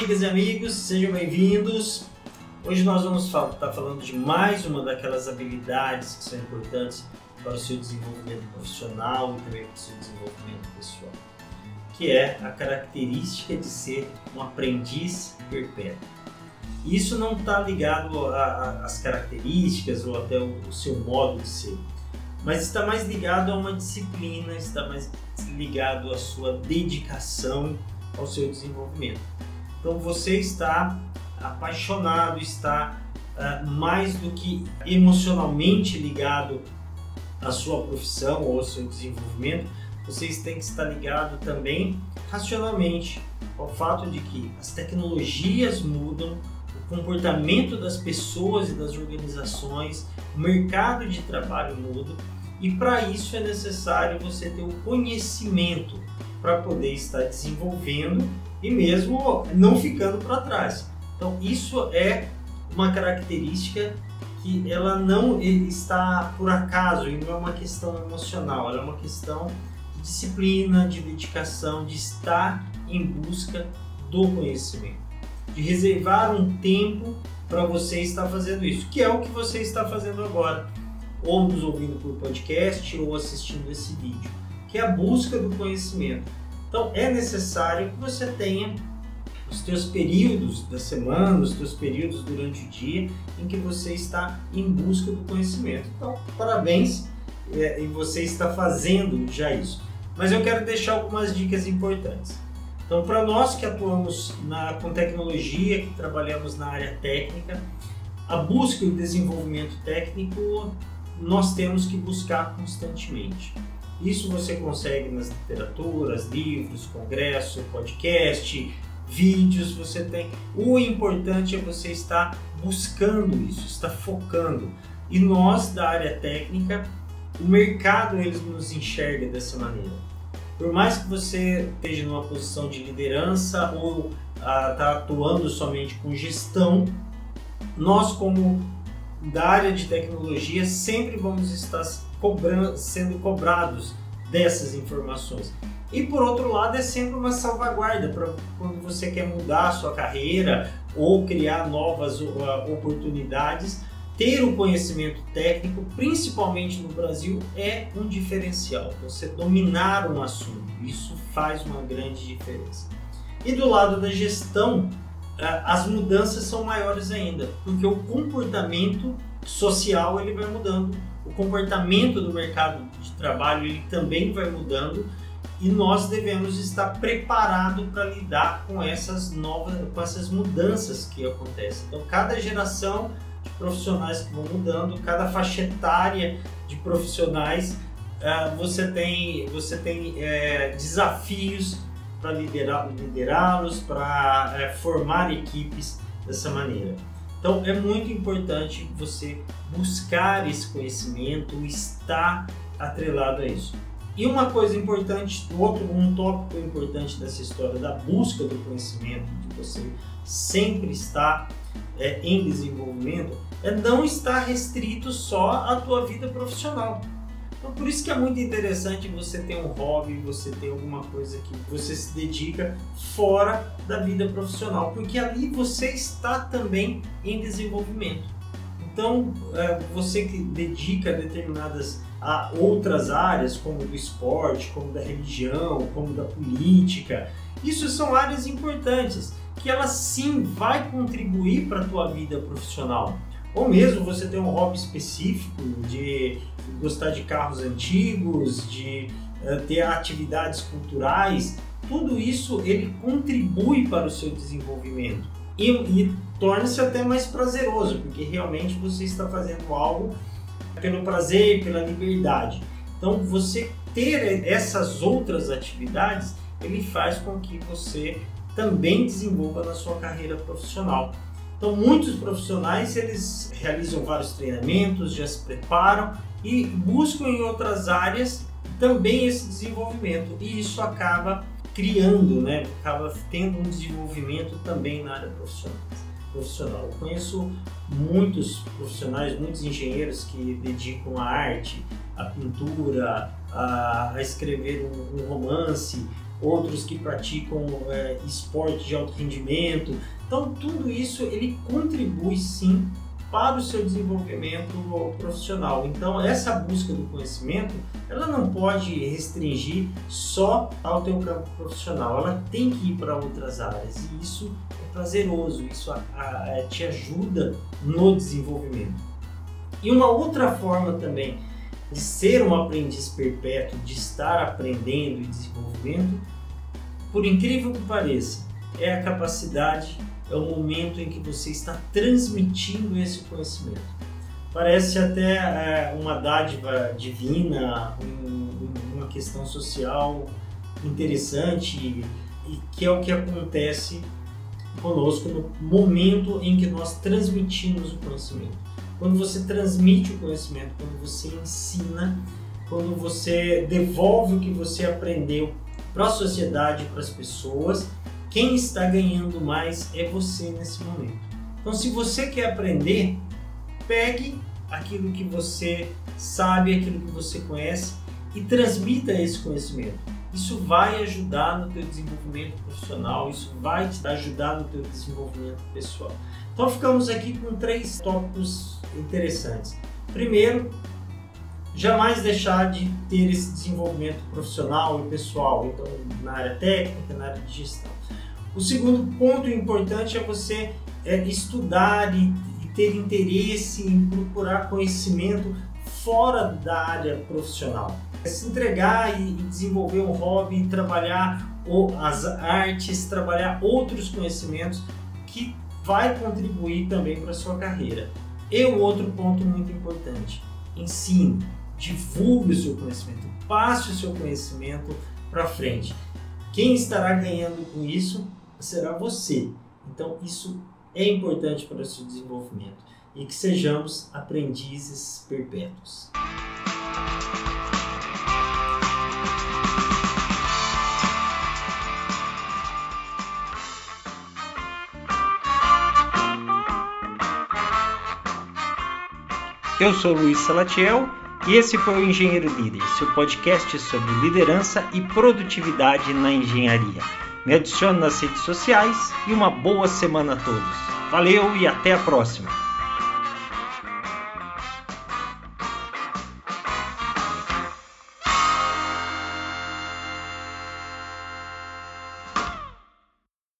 amigas e amigos, sejam bem-vindos. Hoje nós vamos estar tá falando de mais uma daquelas habilidades que são importantes para o seu desenvolvimento profissional e também para o seu desenvolvimento pessoal, que é a característica de ser um aprendiz perpétuo. Isso não está ligado às características ou até o, o seu modo de ser, mas está mais ligado a uma disciplina, está mais ligado à sua dedicação ao seu desenvolvimento. Então você está apaixonado, está uh, mais do que emocionalmente ligado à sua profissão ou ao seu desenvolvimento, vocês têm que estar ligado também racionalmente ao fato de que as tecnologias mudam, o comportamento das pessoas e das organizações, o mercado de trabalho muda e para isso é necessário você ter o conhecimento para poder estar desenvolvendo e mesmo não ficando para trás. Então isso é uma característica que ela não está por acaso e não é uma questão emocional, ela é uma questão de disciplina, de dedicação, de estar em busca do conhecimento, de reservar um tempo para você estar fazendo isso, que é o que você está fazendo agora, ou nos ouvindo por podcast ou assistindo esse vídeo, que é a busca do conhecimento. Então é necessário que você tenha os teus períodos da semana, os teus períodos durante o dia em que você está em busca do conhecimento. Então, parabéns é, e você está fazendo já isso. Mas eu quero deixar algumas dicas importantes. Então, para nós que atuamos na, com tecnologia, que trabalhamos na área técnica, a busca e o desenvolvimento técnico nós temos que buscar constantemente. Isso você consegue nas literaturas, livros, congresso, podcast, vídeos, você tem. O importante é você estar buscando isso, estar focando. E nós da área técnica, o mercado eles nos enxerga dessa maneira. Por mais que você esteja numa posição de liderança ou está ah, atuando somente com gestão, nós como da área de tecnologia sempre vamos estar cobrando, sendo cobrados dessas informações. E por outro lado, é sempre uma salvaguarda para quando você quer mudar a sua carreira ou criar novas uh, oportunidades. Ter o conhecimento técnico, principalmente no Brasil, é um diferencial. Você dominar um assunto, isso faz uma grande diferença. E do lado da gestão, uh, as mudanças são maiores ainda, porque o comportamento social ele vai mudando, o comportamento do mercado de trabalho ele também vai mudando e nós devemos estar preparados para lidar com essas novas, com essas mudanças que acontecem. Então, cada geração de profissionais que vão mudando, cada faixa etária de profissionais, uh, você tem, você tem uh, desafios para liderá-los, para uh, formar equipes dessa maneira. Então é muito importante você buscar esse conhecimento, estar atrelado a isso. E uma coisa importante, outro um tópico importante dessa história da busca do conhecimento, de você sempre estar é, em desenvolvimento, é não estar restrito só à tua vida profissional. Então, por isso que é muito interessante você ter um hobby, você ter alguma coisa que você se dedica fora da vida profissional, porque ali você está também em desenvolvimento. Então, é, você que dedica determinadas a outras áreas, como do esporte, como da religião, como da política, isso são áreas importantes que elas sim vai contribuir para a tua vida profissional. Ou mesmo você ter um hobby específico de gostar de carros antigos, de uh, ter atividades culturais, tudo isso ele contribui para o seu desenvolvimento e, e torna-se até mais prazeroso, porque realmente você está fazendo algo pelo prazer e pela liberdade. Então você ter essas outras atividades, ele faz com que você também desenvolva na sua carreira profissional. Então, muitos profissionais eles realizam vários treinamentos, já se preparam e buscam em outras áreas também esse desenvolvimento e isso acaba criando, né, acaba tendo um desenvolvimento também na área profissional. profissional. Eu conheço muitos profissionais, muitos engenheiros que dedicam a arte, a pintura, a, a escrever um, um romance outros que praticam é, esporte de alto rendimento. Então, tudo isso ele contribui sim para o seu desenvolvimento profissional. Então, essa busca do conhecimento, ela não pode restringir só ao teu campo profissional, ela tem que ir para outras áreas e isso é prazeroso, isso a, a, te ajuda no desenvolvimento. E uma outra forma também de ser um aprendiz perpétuo, de estar aprendendo e desenvolvimento, por incrível que pareça, é a capacidade é o momento em que você está transmitindo esse conhecimento. Parece até é, uma dádiva divina, um, uma questão social interessante e que é o que acontece conosco no momento em que nós transmitimos o conhecimento. Quando você transmite o conhecimento, quando você ensina, quando você devolve o que você aprendeu para a sociedade, para as pessoas, quem está ganhando mais é você nesse momento. Então, se você quer aprender, pegue aquilo que você sabe, aquilo que você conhece e transmita esse conhecimento. Isso vai ajudar no teu desenvolvimento profissional, isso vai te ajudar no teu desenvolvimento pessoal. Então ficamos aqui com três tópicos interessantes. Primeiro, jamais deixar de ter esse desenvolvimento profissional e pessoal, então na área técnica, na área de gestão. O segundo ponto importante é você é, estudar e, e ter interesse em procurar conhecimento fora da área profissional. É se entregar e, desenvolver um hobby, trabalhar as artes, trabalhar outros conhecimentos que vai contribuir também para a sua carreira. E o outro ponto muito importante, ensine, divulgue o seu conhecimento, passe o seu conhecimento para frente. Quem estará ganhando com isso será você. Então, isso é importante para o seu desenvolvimento e que sejamos aprendizes perpétuos. Eu sou Luiz Salatiel e esse foi o Engenheiro Líder, seu podcast sobre liderança e produtividade na engenharia. Me adicione nas redes sociais e uma boa semana a todos. Valeu e até a próxima!